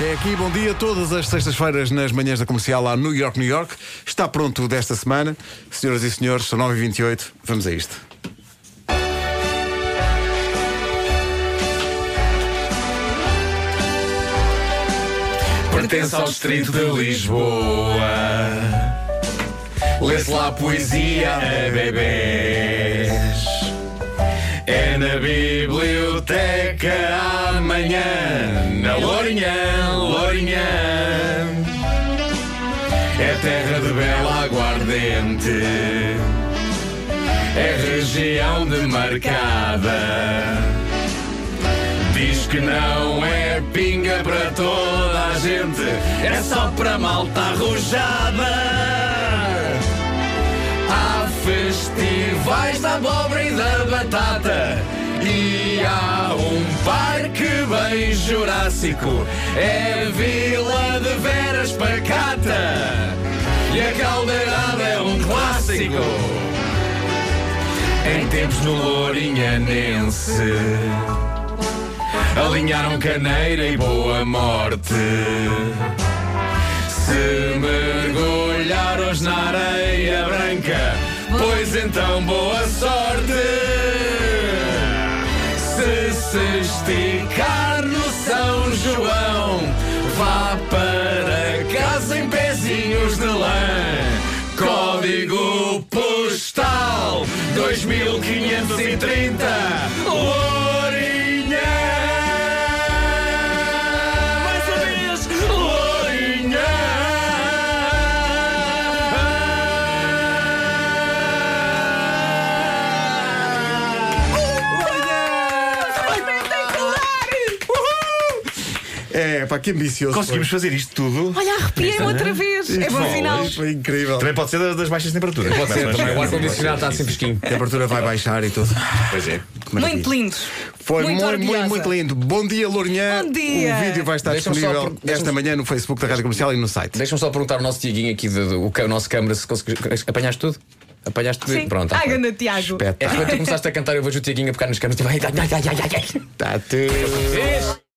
É aqui, bom dia. Todas as sextas-feiras nas manhãs da comercial lá New York, New York. Está pronto desta semana. Senhoras e senhores, são 9h28. Vamos a isto. Pertence ao distrito de Lisboa. Lê-se lá poesia a bebês. É na biblioteca amanhã, na Lourinhã, Lourinhã. É terra de bela aguardente. É região demarcada. Diz que não é pinga para toda a gente, é só para malta arrojada. Há festivais da abóbora e da batata. E há um parque bem jurássico, é Vila de Veras Pacata. E a caldeirada é um clássico. Em tempos no Lourinhanense. Alinharam caneira e boa morte. Se mergulharam na areia branca, pois então boa sorte. Se esticar no São João, vá para casa em pezinhos de lã. Código postal 2530 É, pá, que ambicioso. Conseguimos fazer isto tudo. Olha, arrepiei-me outra vez. É bom Foi. sinal. Isto foi incrível. Também pode ser das, das baixas temperaturas. Pode ser também. O ar-condicionado está assim fresquinho. A temperatura vai baixar e tudo. Pois é. Muito lindos. Foi Muito muito, muito, muito lindo. Bom dia, Lourinhã. Bom dia. O vídeo vai estar disponível esta manhã no Facebook da Rádio Comercial e no site. Deixa-me só perguntar ao nosso Tiaguinho aqui, de, de- o, o nosso câmara, se consegues. Apanhaste tudo? Apanhaste tudo? Sim. Pronto. Ai, feito. ganda Tiago. É que quando tu começaste a cantar, eu vejo o Tiaguinho a pegar nas câmaras tipo. Ai, ai, ai, ai, ai, ai, ai. Tá tudo.